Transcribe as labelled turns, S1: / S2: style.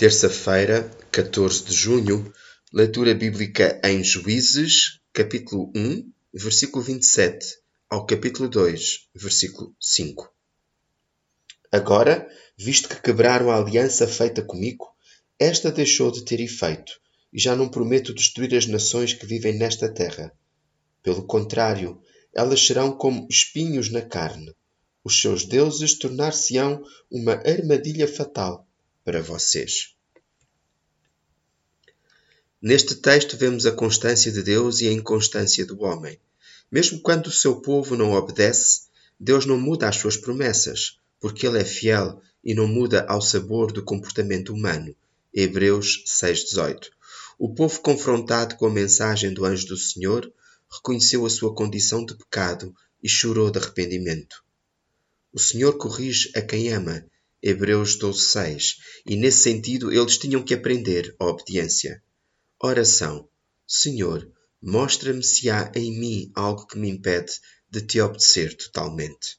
S1: Terça-feira, 14 de junho, leitura bíblica em Juízes, capítulo 1, versículo 27 ao capítulo 2, versículo 5. Agora, visto que quebraram a aliança feita comigo, esta deixou de ter efeito, e já não prometo destruir as nações que vivem nesta terra. Pelo contrário, elas serão como espinhos na carne. Os seus deuses tornar-se-ão uma armadilha fatal para vocês. Neste texto vemos a constância de Deus e a inconstância do homem. Mesmo quando o seu povo não obedece, Deus não muda as suas promessas, porque ele é fiel e não muda ao sabor do comportamento humano. Hebreus 6:18. O povo confrontado com a mensagem do anjo do Senhor reconheceu a sua condição de pecado e chorou de arrependimento. O Senhor corrige a quem ama Hebreus 12:6, e nesse sentido eles tinham que aprender a obediência. Oração: Senhor, mostra-me se há em mim algo que me impede de te obedecer totalmente.